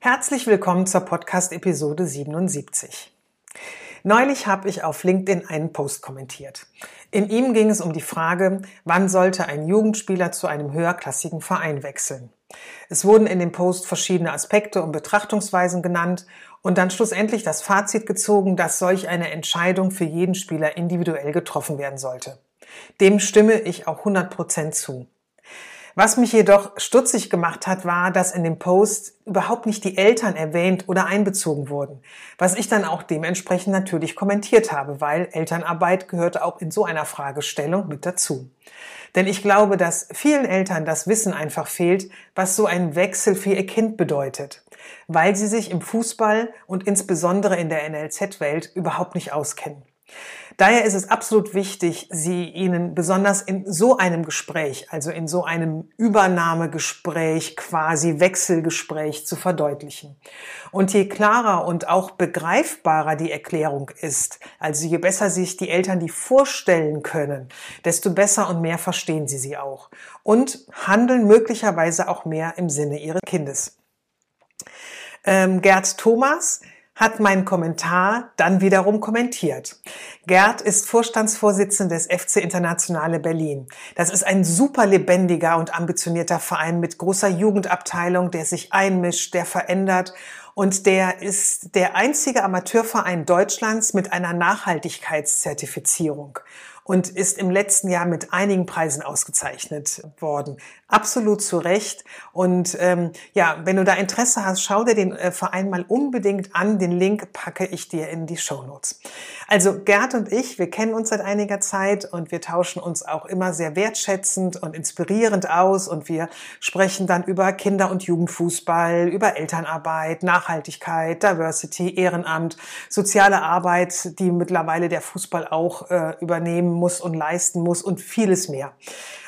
Herzlich willkommen zur Podcast-Episode 77. Neulich habe ich auf LinkedIn einen Post kommentiert. In ihm ging es um die Frage, wann sollte ein Jugendspieler zu einem höherklassigen Verein wechseln. Es wurden in dem Post verschiedene Aspekte und Betrachtungsweisen genannt und dann schlussendlich das Fazit gezogen, dass solch eine Entscheidung für jeden Spieler individuell getroffen werden sollte. Dem stimme ich auch 100 Prozent zu. Was mich jedoch stutzig gemacht hat, war, dass in dem Post überhaupt nicht die Eltern erwähnt oder einbezogen wurden. Was ich dann auch dementsprechend natürlich kommentiert habe, weil Elternarbeit gehörte auch in so einer Fragestellung mit dazu. Denn ich glaube, dass vielen Eltern das Wissen einfach fehlt, was so ein Wechsel für ihr Kind bedeutet, weil sie sich im Fußball und insbesondere in der NLZ-Welt überhaupt nicht auskennen. Daher ist es absolut wichtig, Sie Ihnen besonders in so einem Gespräch, also in so einem Übernahmegespräch, quasi Wechselgespräch zu verdeutlichen. Und je klarer und auch begreifbarer die Erklärung ist, also je besser sich die Eltern die vorstellen können, desto besser und mehr verstehen sie sie auch und handeln möglicherweise auch mehr im Sinne ihres Kindes. Ähm, Gerd Thomas hat meinen Kommentar dann wiederum kommentiert. Gerd ist Vorstandsvorsitzender des FC Internationale Berlin. Das ist ein super lebendiger und ambitionierter Verein mit großer Jugendabteilung, der sich einmischt, der verändert und der ist der einzige Amateurverein Deutschlands mit einer Nachhaltigkeitszertifizierung und ist im letzten Jahr mit einigen Preisen ausgezeichnet worden. Absolut zu Recht. Und ähm, ja, wenn du da Interesse hast, schau dir den äh, Verein mal unbedingt an. Den Link packe ich dir in die Show Notes. Also Gerd und ich, wir kennen uns seit einiger Zeit und wir tauschen uns auch immer sehr wertschätzend und inspirierend aus und wir sprechen dann über Kinder- und Jugendfußball, über Elternarbeit, Nachhaltigkeit, Diversity, Ehrenamt, soziale Arbeit, die mittlerweile der Fußball auch äh, übernehmen muss und leisten muss und vieles mehr.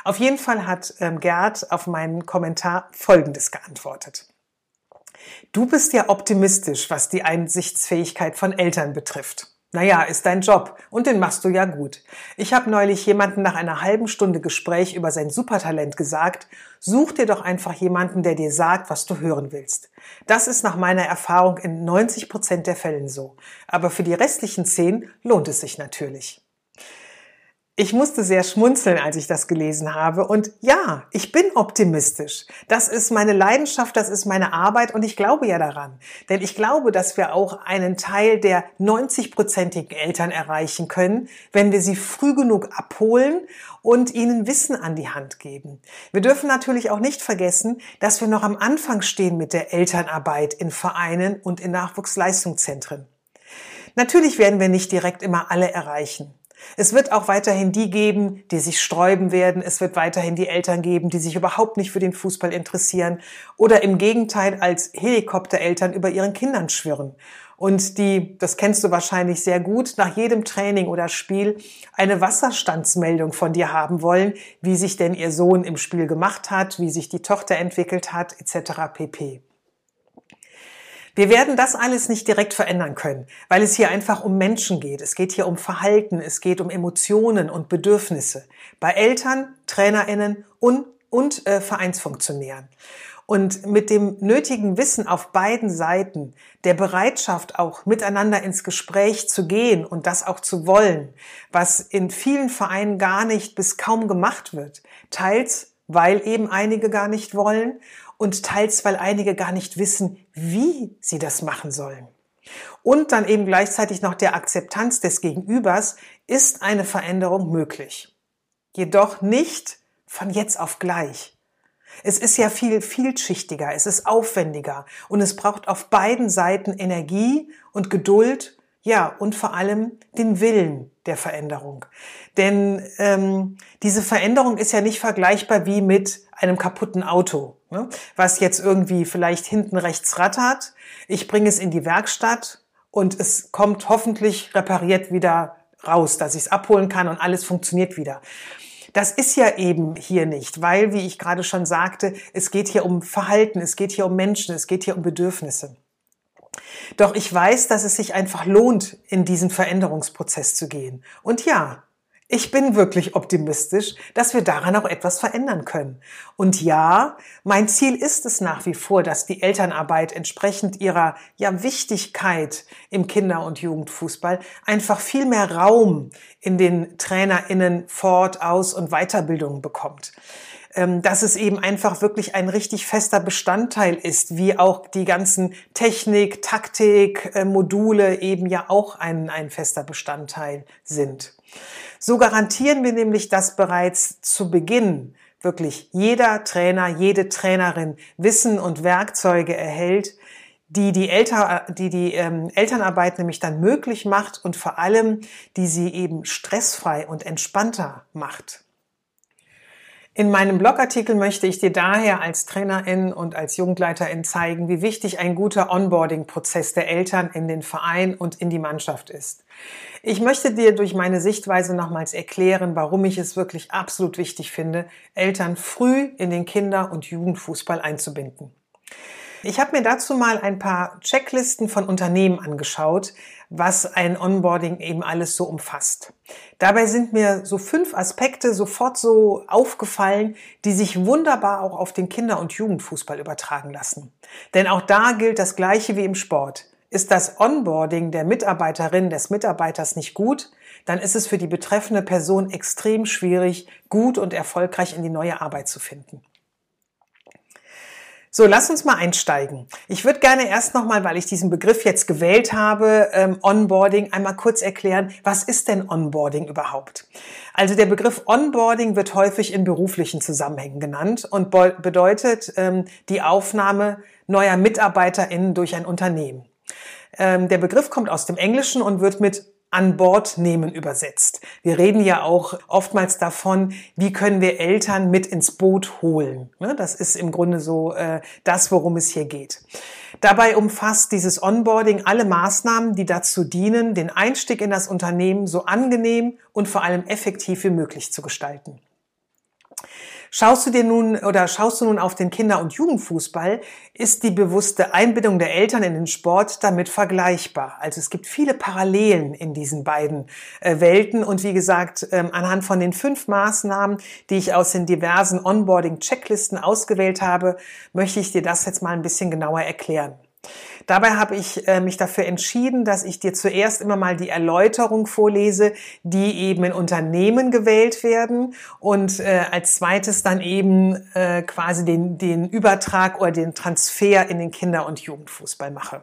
Auf jeden Fall hat ähm, Gerd auf meinen Kommentar Folgendes geantwortet. Du bist ja optimistisch, was die Einsichtsfähigkeit von Eltern betrifft. Naja, ist dein Job und den machst du ja gut. Ich habe neulich jemanden nach einer halben Stunde Gespräch über sein Supertalent gesagt, such dir doch einfach jemanden, der dir sagt, was du hören willst. Das ist nach meiner Erfahrung in 90 Prozent der Fällen so. Aber für die restlichen 10 lohnt es sich natürlich. Ich musste sehr schmunzeln, als ich das gelesen habe. Und ja, ich bin optimistisch. Das ist meine Leidenschaft, das ist meine Arbeit und ich glaube ja daran. Denn ich glaube, dass wir auch einen Teil der 90-prozentigen Eltern erreichen können, wenn wir sie früh genug abholen und ihnen Wissen an die Hand geben. Wir dürfen natürlich auch nicht vergessen, dass wir noch am Anfang stehen mit der Elternarbeit in Vereinen und in Nachwuchsleistungszentren. Natürlich werden wir nicht direkt immer alle erreichen. Es wird auch weiterhin die geben, die sich sträuben werden. Es wird weiterhin die Eltern geben, die sich überhaupt nicht für den Fußball interessieren oder im Gegenteil als Helikoptereltern über ihren Kindern schwirren und die, das kennst du wahrscheinlich sehr gut, nach jedem Training oder Spiel eine Wasserstandsmeldung von dir haben wollen, wie sich denn ihr Sohn im Spiel gemacht hat, wie sich die Tochter entwickelt hat, etc. pp. Wir werden das alles nicht direkt verändern können, weil es hier einfach um Menschen geht. Es geht hier um Verhalten, es geht um Emotionen und Bedürfnisse bei Eltern, Trainerinnen und, und äh, Vereinsfunktionären. Und mit dem nötigen Wissen auf beiden Seiten, der Bereitschaft auch miteinander ins Gespräch zu gehen und das auch zu wollen, was in vielen Vereinen gar nicht bis kaum gemacht wird, teils weil eben einige gar nicht wollen und teils, weil einige gar nicht wissen, wie sie das machen sollen. Und dann eben gleichzeitig noch der Akzeptanz des Gegenübers ist eine Veränderung möglich. Jedoch nicht von jetzt auf gleich. Es ist ja viel vielschichtiger, es ist aufwendiger und es braucht auf beiden Seiten Energie und Geduld, ja, und vor allem den Willen der Veränderung. Denn ähm, diese Veränderung ist ja nicht vergleichbar wie mit einem kaputten Auto, ne? was jetzt irgendwie vielleicht hinten rechts rattert. Ich bringe es in die Werkstatt und es kommt hoffentlich repariert wieder raus, dass ich es abholen kann und alles funktioniert wieder. Das ist ja eben hier nicht, weil, wie ich gerade schon sagte, es geht hier um Verhalten, es geht hier um Menschen, es geht hier um Bedürfnisse. Doch ich weiß, dass es sich einfach lohnt, in diesen Veränderungsprozess zu gehen. Und ja, ich bin wirklich optimistisch, dass wir daran auch etwas verändern können. Und ja, mein Ziel ist es nach wie vor, dass die Elternarbeit entsprechend ihrer ja, Wichtigkeit im Kinder- und Jugendfußball einfach viel mehr Raum in den TrainerInnen Fort-, Aus- und Weiterbildungen bekommt dass es eben einfach wirklich ein richtig fester Bestandteil ist, wie auch die ganzen Technik, Taktik, äh, Module eben ja auch ein, ein fester Bestandteil sind. So garantieren wir nämlich, dass bereits zu Beginn wirklich jeder Trainer, jede Trainerin Wissen und Werkzeuge erhält, die die, Elter, die, die ähm, Elternarbeit nämlich dann möglich macht und vor allem, die sie eben stressfrei und entspannter macht. In meinem Blogartikel möchte ich dir daher als Trainerin und als Jugendleiterin zeigen, wie wichtig ein guter Onboarding-Prozess der Eltern in den Verein und in die Mannschaft ist. Ich möchte dir durch meine Sichtweise nochmals erklären, warum ich es wirklich absolut wichtig finde, Eltern früh in den Kinder- und Jugendfußball einzubinden. Ich habe mir dazu mal ein paar Checklisten von Unternehmen angeschaut, was ein Onboarding eben alles so umfasst. Dabei sind mir so fünf Aspekte sofort so aufgefallen, die sich wunderbar auch auf den Kinder- und Jugendfußball übertragen lassen. Denn auch da gilt das Gleiche wie im Sport. Ist das Onboarding der Mitarbeiterin, des Mitarbeiters nicht gut, dann ist es für die betreffende Person extrem schwierig, gut und erfolgreich in die neue Arbeit zu finden. So, lass uns mal einsteigen. Ich würde gerne erst nochmal, weil ich diesen Begriff jetzt gewählt habe, ähm, Onboarding, einmal kurz erklären, was ist denn Onboarding überhaupt? Also der Begriff Onboarding wird häufig in beruflichen Zusammenhängen genannt und bedeutet ähm, die Aufnahme neuer MitarbeiterInnen durch ein Unternehmen. Ähm, der Begriff kommt aus dem Englischen und wird mit an Bord nehmen übersetzt. Wir reden ja auch oftmals davon, wie können wir Eltern mit ins Boot holen. Ne, das ist im Grunde so äh, das, worum es hier geht. Dabei umfasst dieses Onboarding alle Maßnahmen, die dazu dienen, den Einstieg in das Unternehmen so angenehm und vor allem effektiv wie möglich zu gestalten. Schaust du dir nun oder schaust du nun auf den Kinder- und Jugendfußball, ist die bewusste Einbindung der Eltern in den Sport damit vergleichbar. Also es gibt viele Parallelen in diesen beiden äh, Welten und wie gesagt, ähm, anhand von den fünf Maßnahmen, die ich aus den diversen Onboarding-Checklisten ausgewählt habe, möchte ich dir das jetzt mal ein bisschen genauer erklären. Dabei habe ich äh, mich dafür entschieden, dass ich dir zuerst immer mal die Erläuterung vorlese, die eben in Unternehmen gewählt werden und äh, als zweites dann eben äh, quasi den, den Übertrag oder den Transfer in den Kinder- und Jugendfußball mache.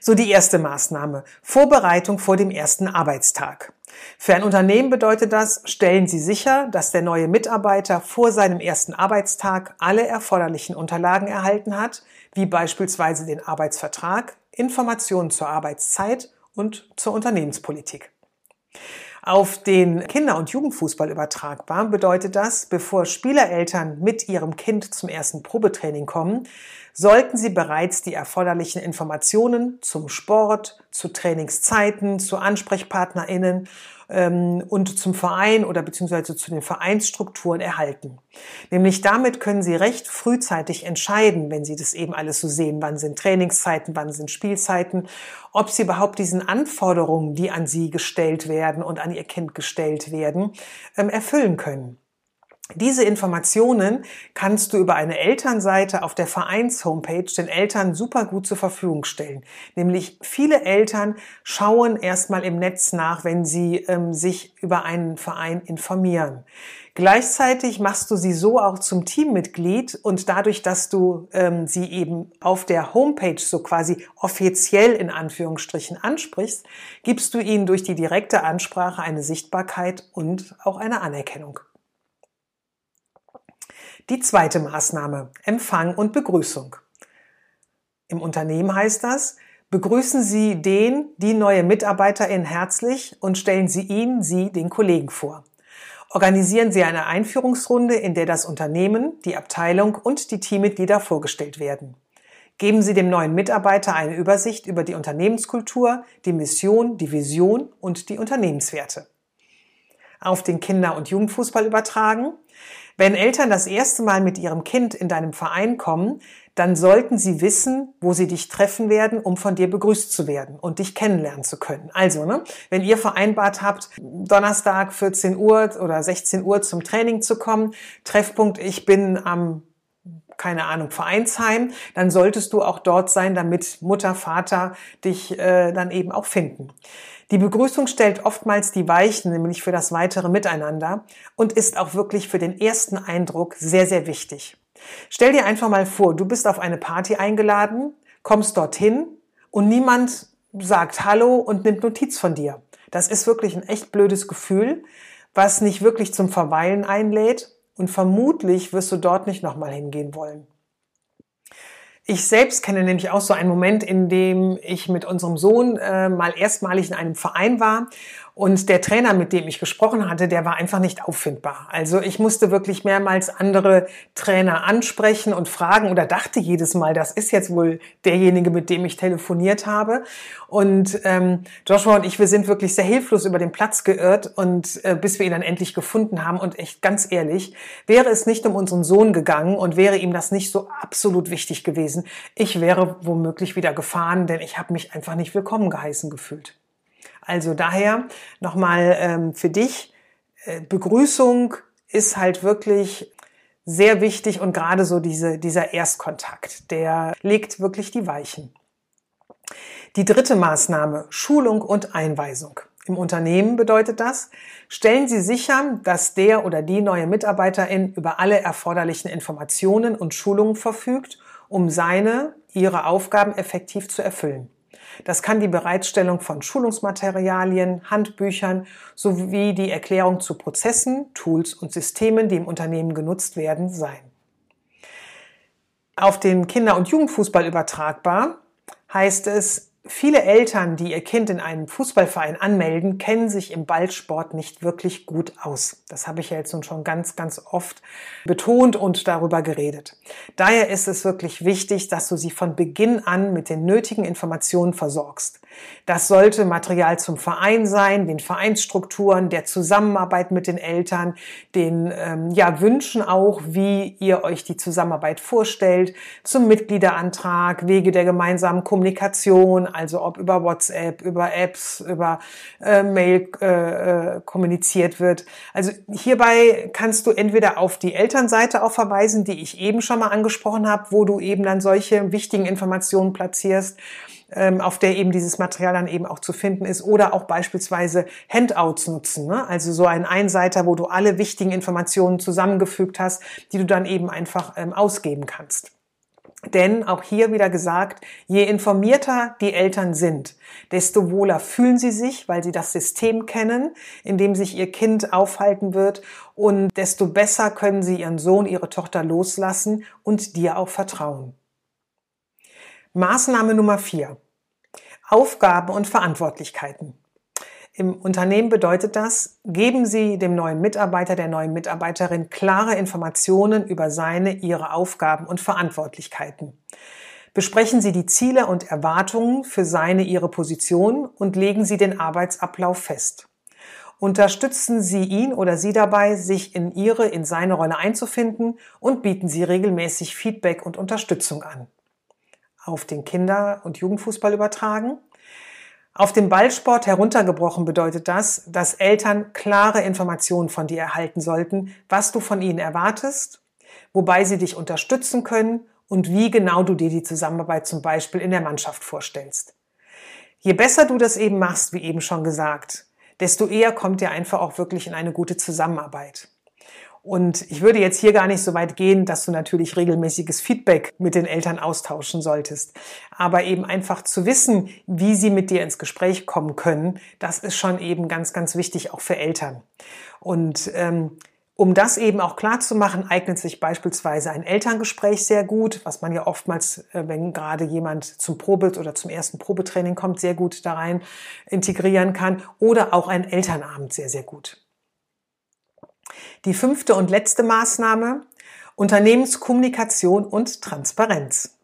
So die erste Maßnahme. Vorbereitung vor dem ersten Arbeitstag. Für ein Unternehmen bedeutet das, stellen Sie sicher, dass der neue Mitarbeiter vor seinem ersten Arbeitstag alle erforderlichen Unterlagen erhalten hat, wie beispielsweise den Arbeitsvertrag, Informationen zur Arbeitszeit und zur Unternehmenspolitik. Auf den Kinder- und Jugendfußball übertragbar bedeutet das, bevor Spielereltern mit ihrem Kind zum ersten Probetraining kommen, sollten sie bereits die erforderlichen Informationen zum Sport, zu Trainingszeiten, zu AnsprechpartnerInnen ähm, und zum Verein oder beziehungsweise zu den Vereinsstrukturen erhalten. Nämlich damit können Sie recht frühzeitig entscheiden, wenn Sie das eben alles so sehen, wann sind Trainingszeiten, wann sind Spielzeiten, ob Sie überhaupt diesen Anforderungen, die an Sie gestellt werden und an Ihr Kind gestellt werden, ähm, erfüllen können. Diese Informationen kannst du über eine Elternseite auf der Vereins-Homepage den Eltern super gut zur Verfügung stellen. Nämlich viele Eltern schauen erstmal im Netz nach, wenn sie ähm, sich über einen Verein informieren. Gleichzeitig machst du sie so auch zum Teammitglied und dadurch, dass du ähm, sie eben auf der Homepage so quasi offiziell in Anführungsstrichen ansprichst, gibst du ihnen durch die direkte Ansprache eine Sichtbarkeit und auch eine Anerkennung. Die zweite Maßnahme, Empfang und Begrüßung. Im Unternehmen heißt das, begrüßen Sie den, die neue Mitarbeiterin herzlich und stellen Sie ihn, sie, den Kollegen vor. Organisieren Sie eine Einführungsrunde, in der das Unternehmen, die Abteilung und die Teammitglieder vorgestellt werden. Geben Sie dem neuen Mitarbeiter eine Übersicht über die Unternehmenskultur, die Mission, die Vision und die Unternehmenswerte. Auf den Kinder- und Jugendfußball übertragen. Wenn Eltern das erste Mal mit ihrem Kind in deinem Verein kommen, dann sollten sie wissen, wo sie dich treffen werden, um von dir begrüßt zu werden und dich kennenlernen zu können. Also, ne, wenn ihr vereinbart habt, Donnerstag 14 Uhr oder 16 Uhr zum Training zu kommen, Treffpunkt, ich bin am keine Ahnung, Vereinsheim, dann solltest du auch dort sein, damit Mutter, Vater dich äh, dann eben auch finden. Die Begrüßung stellt oftmals die Weichen, nämlich für das weitere Miteinander und ist auch wirklich für den ersten Eindruck sehr, sehr wichtig. Stell dir einfach mal vor, du bist auf eine Party eingeladen, kommst dorthin und niemand sagt Hallo und nimmt Notiz von dir. Das ist wirklich ein echt blödes Gefühl, was nicht wirklich zum Verweilen einlädt und vermutlich wirst du dort nicht nochmal hingehen wollen. Ich selbst kenne nämlich auch so einen Moment, in dem ich mit unserem Sohn äh, mal erstmalig in einem Verein war und der Trainer, mit dem ich gesprochen hatte, der war einfach nicht auffindbar. Also ich musste wirklich mehrmals andere Trainer ansprechen und fragen oder dachte jedes Mal, das ist jetzt wohl derjenige, mit dem ich telefoniert habe. Und ähm, Joshua und ich, wir sind wirklich sehr hilflos über den Platz geirrt und äh, bis wir ihn dann endlich gefunden haben. Und echt ganz ehrlich, wäre es nicht um unseren Sohn gegangen und wäre ihm das nicht so absolut wichtig gewesen, ich wäre womöglich wieder gefahren, denn ich habe mich einfach nicht willkommen geheißen gefühlt. Also daher nochmal ähm, für dich, äh, Begrüßung ist halt wirklich sehr wichtig und gerade so diese, dieser Erstkontakt, der legt wirklich die Weichen. Die dritte Maßnahme, Schulung und Einweisung. Im Unternehmen bedeutet das, stellen Sie sicher, dass der oder die neue Mitarbeiterin über alle erforderlichen Informationen und Schulungen verfügt, um seine, ihre Aufgaben effektiv zu erfüllen. Das kann die Bereitstellung von Schulungsmaterialien, Handbüchern sowie die Erklärung zu Prozessen, Tools und Systemen, die im Unternehmen genutzt werden, sein. Auf den Kinder- und Jugendfußball übertragbar heißt es, Viele Eltern, die ihr Kind in einem Fußballverein anmelden, kennen sich im Ballsport nicht wirklich gut aus. Das habe ich ja jetzt nun schon ganz, ganz oft betont und darüber geredet. Daher ist es wirklich wichtig, dass du sie von Beginn an mit den nötigen Informationen versorgst. Das sollte Material zum Verein sein, den Vereinsstrukturen, der Zusammenarbeit mit den Eltern, den ähm, ja, Wünschen auch, wie ihr euch die Zusammenarbeit vorstellt, zum Mitgliederantrag, Wege der gemeinsamen Kommunikation, also ob über WhatsApp, über Apps, über äh, Mail äh, äh, kommuniziert wird. Also hierbei kannst du entweder auf die Elternseite auch verweisen, die ich eben schon mal angesprochen habe, wo du eben dann solche wichtigen Informationen platzierst ähm, auf der eben dieses Material dann eben auch zu finden ist oder auch beispielsweise Handouts nutzen, ne? also so ein Einseiter, wo du alle wichtigen Informationen zusammengefügt hast, die du dann eben einfach ähm, ausgeben kannst. Denn auch hier wieder gesagt, je informierter die Eltern sind, desto wohler fühlen sie sich, weil sie das System kennen, in dem sich ihr Kind aufhalten wird und desto besser können sie ihren Sohn, ihre Tochter loslassen und dir auch vertrauen. Maßnahme Nummer vier. Aufgaben und Verantwortlichkeiten. Im Unternehmen bedeutet das, geben Sie dem neuen Mitarbeiter, der neuen Mitarbeiterin klare Informationen über seine, ihre Aufgaben und Verantwortlichkeiten. Besprechen Sie die Ziele und Erwartungen für seine, ihre Position und legen Sie den Arbeitsablauf fest. Unterstützen Sie ihn oder sie dabei, sich in ihre, in seine Rolle einzufinden und bieten Sie regelmäßig Feedback und Unterstützung an auf den Kinder- und Jugendfußball übertragen. Auf den Ballsport heruntergebrochen bedeutet das, dass Eltern klare Informationen von dir erhalten sollten, was du von ihnen erwartest, wobei sie dich unterstützen können und wie genau du dir die Zusammenarbeit zum Beispiel in der Mannschaft vorstellst. Je besser du das eben machst, wie eben schon gesagt, desto eher kommt ihr einfach auch wirklich in eine gute Zusammenarbeit. Und ich würde jetzt hier gar nicht so weit gehen, dass du natürlich regelmäßiges Feedback mit den Eltern austauschen solltest. Aber eben einfach zu wissen, wie sie mit dir ins Gespräch kommen können, das ist schon eben ganz, ganz wichtig, auch für Eltern. Und ähm, um das eben auch klar zu machen, eignet sich beispielsweise ein Elterngespräch sehr gut, was man ja oftmals, äh, wenn gerade jemand zum Probe oder zum ersten Probetraining kommt, sehr gut da rein integrieren kann oder auch ein Elternabend sehr, sehr gut. Die fünfte und letzte Maßnahme, Unternehmenskommunikation und Transparenz.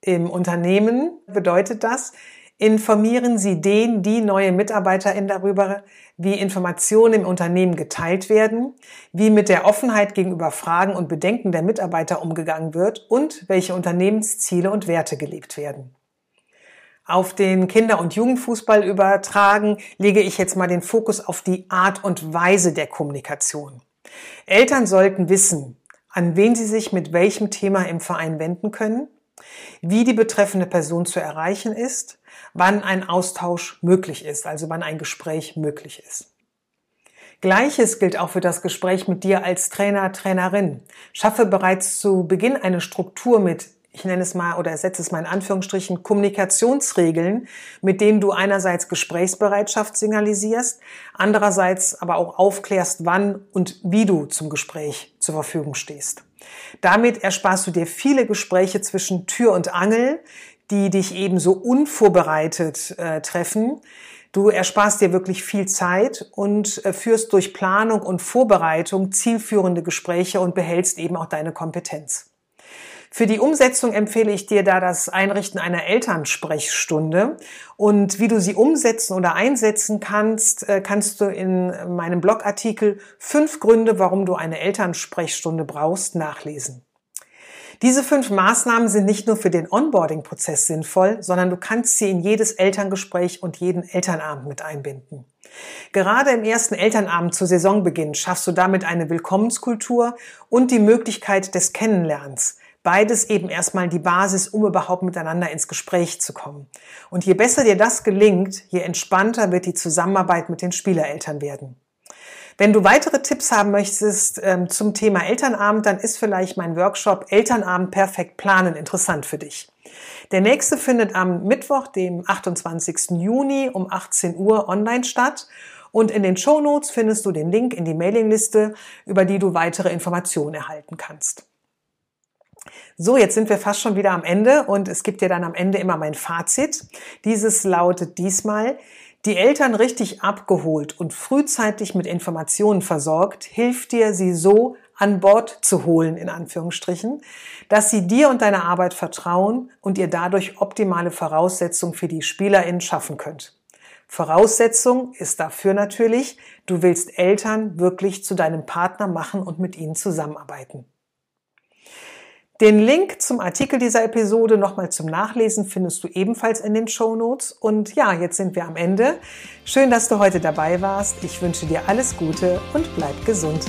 Im Unternehmen bedeutet das, informieren Sie den, die neue MitarbeiterInnen darüber, wie Informationen im Unternehmen geteilt werden, wie mit der Offenheit gegenüber Fragen und Bedenken der Mitarbeiter umgegangen wird und welche Unternehmensziele und Werte gelebt werden. Auf den Kinder- und Jugendfußball übertragen lege ich jetzt mal den Fokus auf die Art und Weise der Kommunikation. Eltern sollten wissen, an wen sie sich mit welchem Thema im Verein wenden können, wie die betreffende Person zu erreichen ist, wann ein Austausch möglich ist, also wann ein Gespräch möglich ist. Gleiches gilt auch für das Gespräch mit dir als Trainer, Trainerin. Schaffe bereits zu Beginn eine Struktur mit, ich nenne es mal oder setze es mal in Anführungsstrichen, Kommunikationsregeln, mit denen du einerseits Gesprächsbereitschaft signalisierst, andererseits aber auch aufklärst, wann und wie du zum Gespräch zur Verfügung stehst. Damit ersparst du dir viele Gespräche zwischen Tür und Angel, die dich eben so unvorbereitet äh, treffen. Du ersparst dir wirklich viel Zeit und äh, führst durch Planung und Vorbereitung zielführende Gespräche und behältst eben auch deine Kompetenz. Für die Umsetzung empfehle ich dir da das Einrichten einer Elternsprechstunde. Und wie du sie umsetzen oder einsetzen kannst, äh, kannst du in meinem Blogartikel fünf Gründe, warum du eine Elternsprechstunde brauchst, nachlesen. Diese fünf Maßnahmen sind nicht nur für den Onboarding-Prozess sinnvoll, sondern du kannst sie in jedes Elterngespräch und jeden Elternabend mit einbinden. Gerade im ersten Elternabend zu Saisonbeginn schaffst du damit eine Willkommenskultur und die Möglichkeit des Kennenlernens. Beides eben erstmal die Basis, um überhaupt miteinander ins Gespräch zu kommen. Und je besser dir das gelingt, je entspannter wird die Zusammenarbeit mit den Spielereltern werden. Wenn du weitere Tipps haben möchtest ähm, zum Thema Elternabend, dann ist vielleicht mein Workshop Elternabend perfekt planen interessant für dich. Der nächste findet am Mittwoch, dem 28. Juni um 18 Uhr online statt. Und in den Show Notes findest du den Link in die Mailingliste, über die du weitere Informationen erhalten kannst. So, jetzt sind wir fast schon wieder am Ende und es gibt dir dann am Ende immer mein Fazit. Dieses lautet diesmal, die Eltern richtig abgeholt und frühzeitig mit Informationen versorgt, hilft dir, sie so an Bord zu holen, in Anführungsstrichen, dass sie dir und deiner Arbeit vertrauen und ihr dadurch optimale Voraussetzungen für die SpielerInnen schaffen könnt. Voraussetzung ist dafür natürlich, du willst Eltern wirklich zu deinem Partner machen und mit ihnen zusammenarbeiten. Den Link zum Artikel dieser Episode nochmal zum Nachlesen findest du ebenfalls in den Show Notes. Und ja, jetzt sind wir am Ende. Schön, dass du heute dabei warst. Ich wünsche dir alles Gute und bleib gesund.